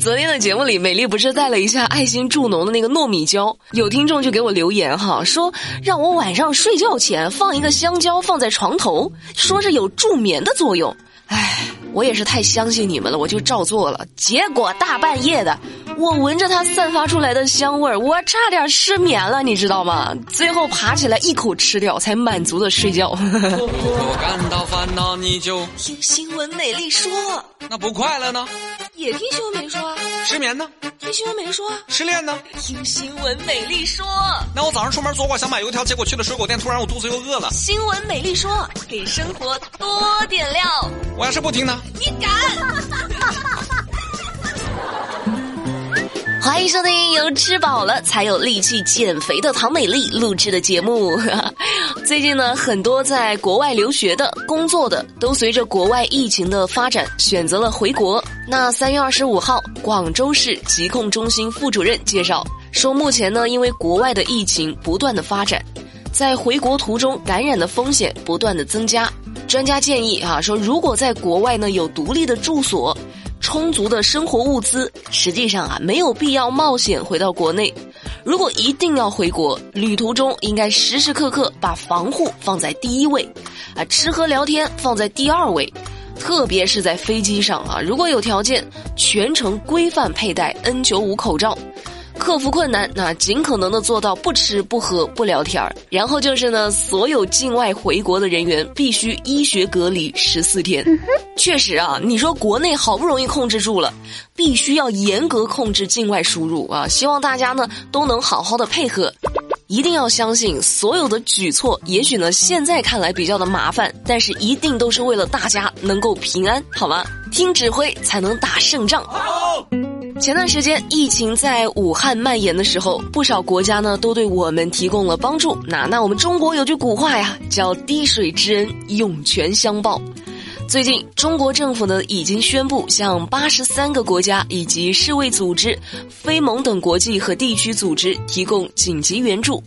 昨天的节目里，美丽不是带了一下爱心助农的那个糯米椒，有听众就给我留言哈，说让我晚上睡觉前放一个香蕉放在床头，说是有助眠的作用。唉，我也是太相信你们了，我就照做了。结果大半夜的，我闻着它散发出来的香味儿，我差点失眠了，你知道吗？最后爬起来一口吃掉，才满足的睡觉。我感到烦恼，你就听新闻美丽说，那不快乐呢？也听新闻美丽说，失眠呢？听新闻美丽说，失恋呢？听新闻美丽说。那我早上出门左拐想买油条，结果去了水果店，突然我肚子又饿了。新闻美丽说，给生活多点料。我要是不听呢？你敢？欢迎收听由吃饱了才有力气减肥的唐美丽录制的节目。最近呢，很多在国外留学的、工作的，都随着国外疫情的发展，选择了回国。那三月二十五号，广州市疾控中心副主任介绍说，目前呢，因为国外的疫情不断的发展，在回国途中感染的风险不断的增加。专家建议啊，说如果在国外呢有独立的住所。充足的生活物资，实际上啊没有必要冒险回到国内。如果一定要回国，旅途中应该时时刻刻把防护放在第一位，啊吃喝聊天放在第二位，特别是在飞机上啊，如果有条件，全程规范佩戴 N 九五口罩。克服困难，那尽可能的做到不吃不喝不聊天儿。然后就是呢，所有境外回国的人员必须医学隔离十四天。确实啊，你说国内好不容易控制住了，必须要严格控制境外输入啊！希望大家呢都能好好的配合，一定要相信所有的举措，也许呢现在看来比较的麻烦，但是一定都是为了大家能够平安，好吗？听指挥才能打胜仗。前段时间疫情在武汉蔓延的时候，不少国家呢都对我们提供了帮助。那那我们中国有句古话呀，叫“滴水之恩，涌泉相报”。最近，中国政府呢已经宣布向八十三个国家以及世卫组织、非盟等国际和地区组织提供紧急援助，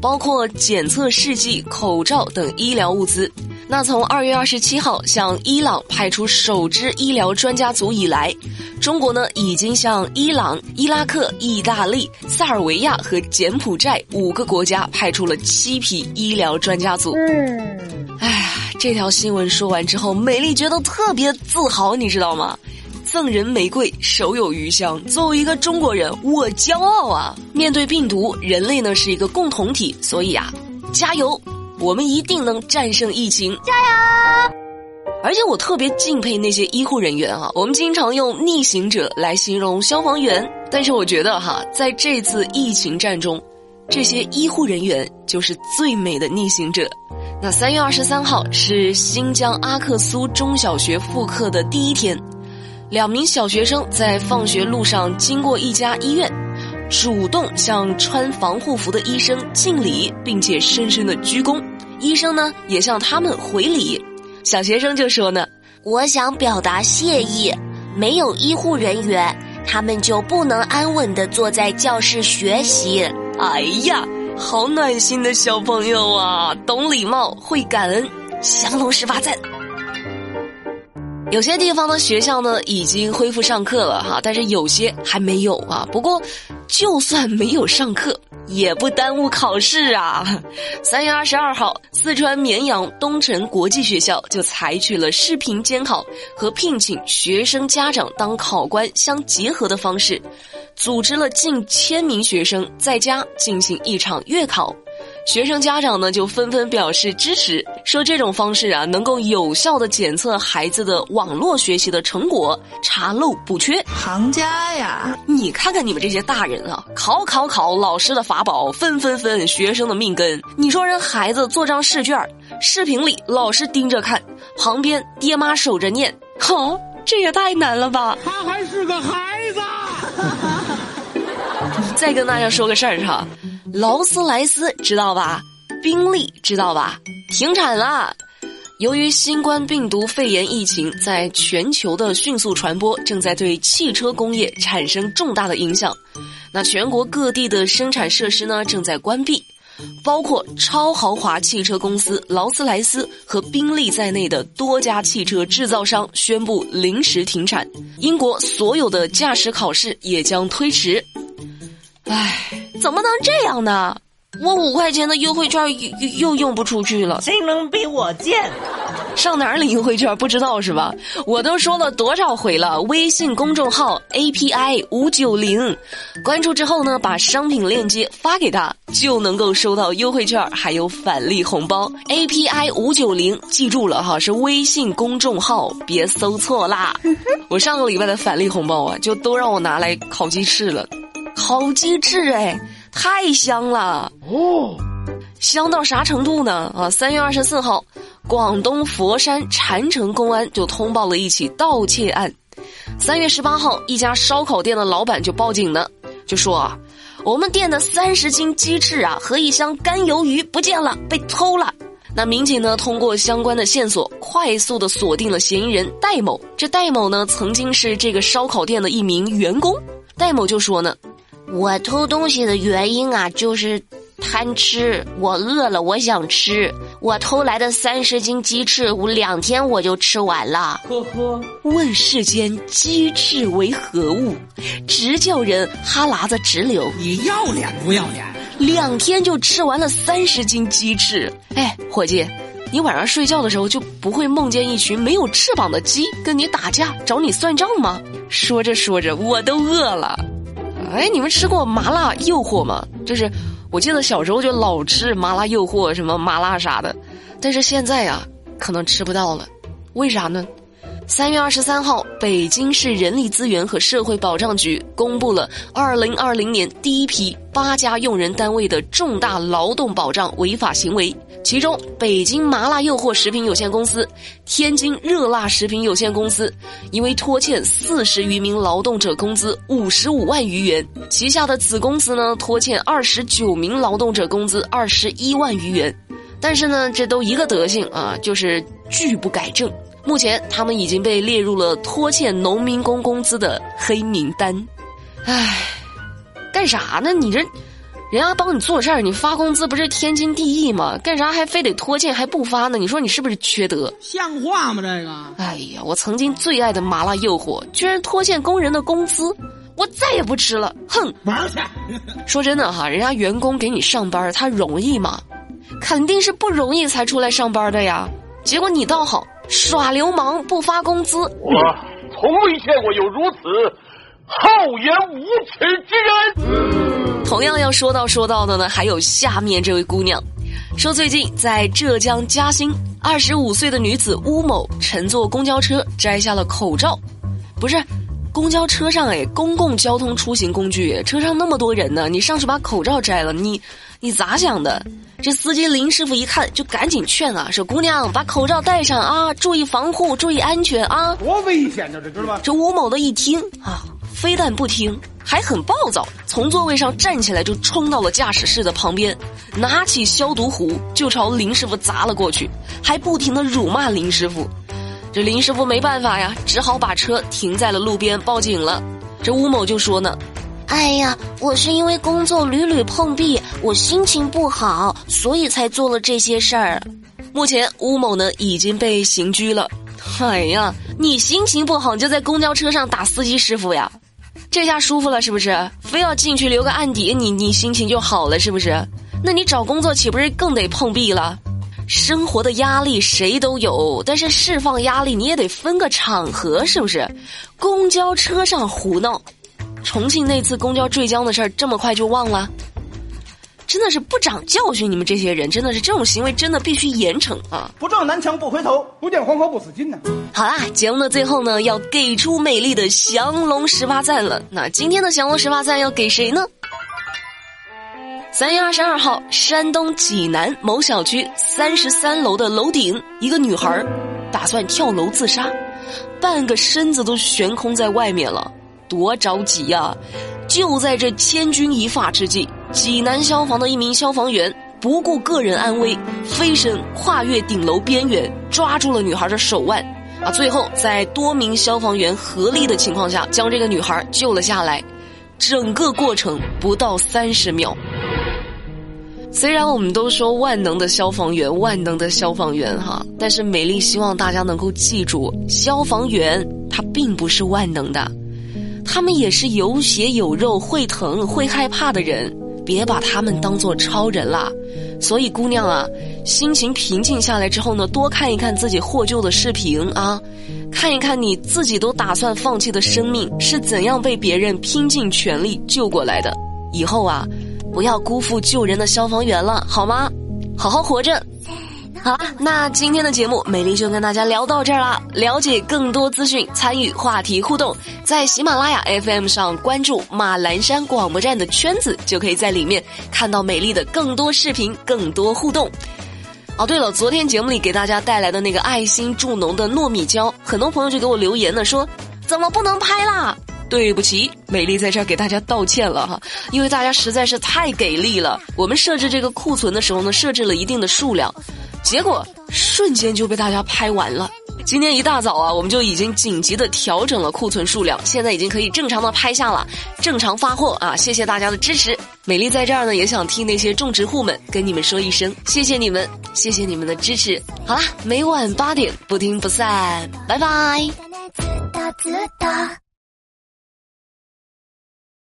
包括检测试剂、口罩等医疗物资。那从二月二十七号向伊朗派出首支医疗专家组以来，中国呢已经向伊朗、伊拉克、意大利、塞尔维亚和柬埔寨五个国家派出了七批医疗专家组。嗯，哎呀，这条新闻说完之后，美丽觉得特别自豪，你知道吗？赠人玫瑰，手有余香。作为一个中国人，我骄傲啊！面对病毒，人类呢是一个共同体，所以啊，加油！我们一定能战胜疫情，加油！而且我特别敬佩那些医护人员啊，我们经常用逆行者来形容消防员，但是我觉得哈，在这次疫情战中，这些医护人员就是最美的逆行者。那三月二十三号是新疆阿克苏中小学复课的第一天，两名小学生在放学路上经过一家医院。主动向穿防护服的医生敬礼，并且深深的鞠躬。医生呢也向他们回礼。小学生就说呢：“我想表达谢意，没有医护人员，他们就不能安稳的坐在教室学习。”哎呀，好暖心的小朋友啊，懂礼貌，会感恩，降龙十八赞。有些地方的学校呢已经恢复上课了哈，但是有些还没有啊。不过，就算没有上课，也不耽误考试啊。三月二十二号，四川绵阳东城国际学校就采取了视频监考和聘请学生家长当考官相结合的方式，组织了近千名学生在家进行一场月考。学生家长呢就纷纷表示支持，说这种方式啊能够有效的检测孩子的网络学习的成果，查漏补缺。行家呀，你看看你们这些大人啊，考考考，老师的法宝，分分分，学生的命根。你说人孩子做张试卷，视频里老师盯着看，旁边爹妈守着念，好，这也太难了吧？他还是个孩子。再跟大家说个事儿哈。劳斯莱斯知道吧？宾利知道吧？停产了。由于新冠病毒肺炎疫情在全球的迅速传播，正在对汽车工业产生重大的影响。那全国各地的生产设施呢，正在关闭。包括超豪华汽车公司劳斯莱斯和宾利在内的多家汽车制造商宣布临时停产。英国所有的驾驶考试也将推迟。唉，怎么能这样呢？我五块钱的优惠券又又用不出去了，谁能比我贱？上哪儿领优惠券不知道是吧？我都说了多少回了，微信公众号 API 五九零，关注之后呢，把商品链接发给他，就能够收到优惠券，还有返利红包。API 五九零，记住了哈，是微信公众号，别搜错啦。我上个礼拜的返利红包啊，就都让我拿来烤鸡翅了，烤鸡翅哎。太香了哦，香到啥程度呢？啊，三月二十四号，广东佛山禅城公安就通报了一起盗窃案。三月十八号，一家烧烤店的老板就报警了，就说啊，我们店的三十斤鸡翅啊和一箱干鱿鱼不见了，被偷了。那民警呢，通过相关的线索，快速的锁定了嫌疑人戴某。这戴某呢，曾经是这个烧烤店的一名员工。戴某就说呢。我偷东西的原因啊，就是贪吃。我饿了，我想吃。我偷来的三十斤鸡翅，我两天我就吃完了。呵呵，问世间鸡翅为何物，直叫人哈喇子直流。你要脸不要脸？两天就吃完了三十斤鸡翅。哎，伙计，你晚上睡觉的时候就不会梦见一群没有翅膀的鸡跟你打架，找你算账吗？说着说着，我都饿了。哎，你们吃过麻辣诱惑吗？就是，我记得小时候就老吃麻辣诱惑，什么麻辣啥的，但是现在呀，可能吃不到了。为啥呢？三月二十三号，北京市人力资源和社会保障局公布了二零二零年第一批八家用人单位的重大劳动保障违法行为。其中，北京麻辣诱惑食品有限公司、天津热辣食品有限公司因为拖欠四十余名劳动者工资五十五万余元，旗下的子公司呢拖欠二十九名劳动者工资二十一万余元。但是呢，这都一个德行啊，就是拒不改正。目前，他们已经被列入了拖欠农民工工资的黑名单。唉，干啥呢？你这？人家帮你做事儿，你发工资不是天经地义吗？干啥还非得拖欠还不发呢？你说你是不是缺德？像话吗？这个？哎呀，我曾经最爱的麻辣诱惑，居然拖欠工人的工资，我再也不吃了！哼，玩去！说真的哈，人家员工给你上班，他容易吗？肯定是不容易才出来上班的呀。结果你倒好，耍流氓不发工资。我从未见过有如此厚颜无耻之人。同样要说到说到的呢，还有下面这位姑娘，说最近在浙江嘉兴，二十五岁的女子乌某乘坐公交车摘下了口罩，不是，公交车上哎，公共交通出行工具，车上那么多人呢，你上去把口罩摘了，你你咋想的？这司机林师傅一看就赶紧劝啊，说姑娘把口罩戴上啊，注意防护，注意安全啊，多危险呢，这知道吧？这吴某的一听啊。非但不听，还很暴躁，从座位上站起来就冲到了驾驶室的旁边，拿起消毒壶就朝林师傅砸了过去，还不停的辱骂林师傅。这林师傅没办法呀，只好把车停在了路边报警了。这吴某就说呢：“哎呀，我是因为工作屡屡碰壁，我心情不好，所以才做了这些事儿。”目前吴某呢已经被刑拘了。哎呀，你心情不好就在公交车上打司机师傅呀？这下舒服了是不是？非要进去留个案底，你你心情就好了是不是？那你找工作岂不是更得碰壁了？生活的压力谁都有，但是释放压力你也得分个场合，是不是？公交车上胡闹，重庆那次公交坠江的事儿这么快就忘了？真的是不长教训！你们这些人真的是这种行为，真的必须严惩啊！不撞南墙不回头，不见黄河不死心呢。好啦，节目的最后呢，要给出美丽的降龙十八赞了。那今天的降龙十八赞要给谁呢？三月二十二号，山东济南某小区三十三楼的楼顶，一个女孩打算跳楼自杀，半个身子都悬空在外面了，多着急呀！就在这千钧一发之际。济南消防的一名消防员不顾个人安危，飞身跨越顶楼边缘，抓住了女孩的手腕，啊，最后在多名消防员合力的情况下，将这个女孩救了下来。整个过程不到三十秒。虽然我们都说万能的消防员，万能的消防员哈，但是美丽希望大家能够记住，消防员他并不是万能的，他们也是有血有肉、会疼会害怕的人，别把他们当做超人啦。所以姑娘啊，心情平静下来之后呢，多看一看自己获救的视频啊，看一看你自己都打算放弃的生命是怎样被别人拼尽全力救过来的，以后啊。不要辜负救人的消防员了，好吗？好好活着。好了，那今天的节目，美丽就跟大家聊到这儿啦。了解更多资讯，参与话题互动，在喜马拉雅 FM 上关注马栏山广播站的圈子，就可以在里面看到美丽的更多视频、更多互动。哦，对了，昨天节目里给大家带来的那个爱心助农的糯米椒，很多朋友就给我留言呢，说怎么不能拍啦？对不起，美丽在这儿给大家道歉了哈，因为大家实在是太给力了。我们设置这个库存的时候呢，设置了一定的数量，结果瞬间就被大家拍完了。今天一大早啊，我们就已经紧急的调整了库存数量，现在已经可以正常的拍下了，正常发货啊！谢谢大家的支持，美丽在这儿呢也想替那些种植户们跟你们说一声，谢谢你们，谢谢你们的支持。好啦，每晚八点不听不散，拜拜。